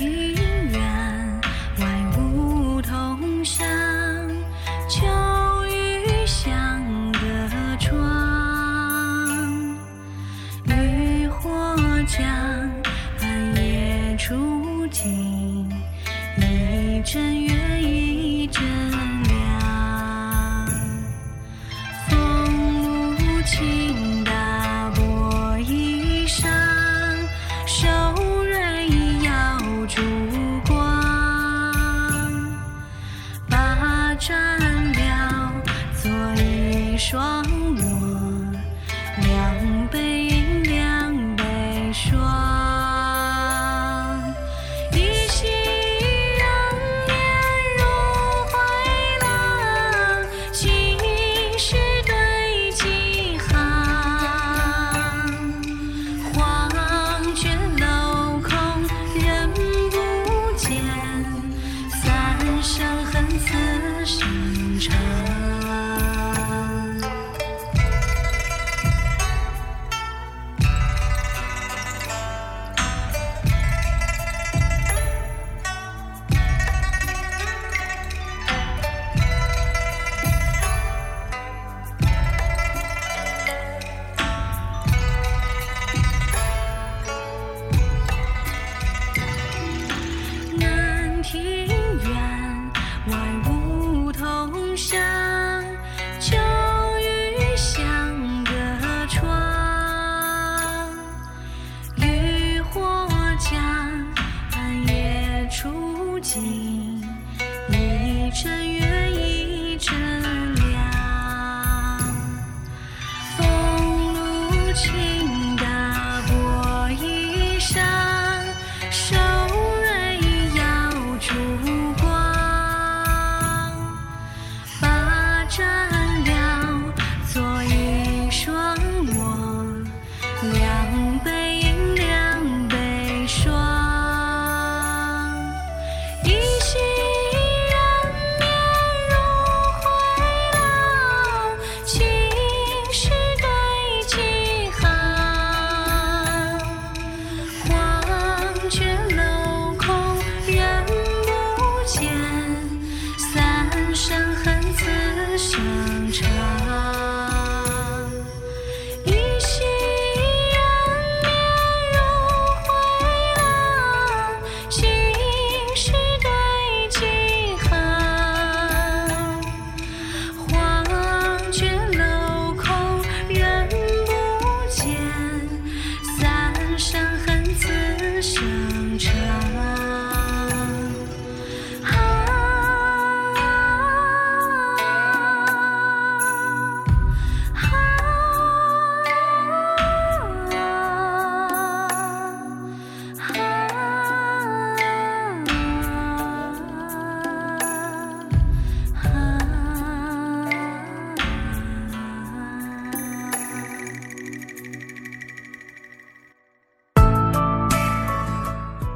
庭院外梧桐响，秋雨响隔窗。渔火江岸夜初静，一枕月一阵凉，风露清。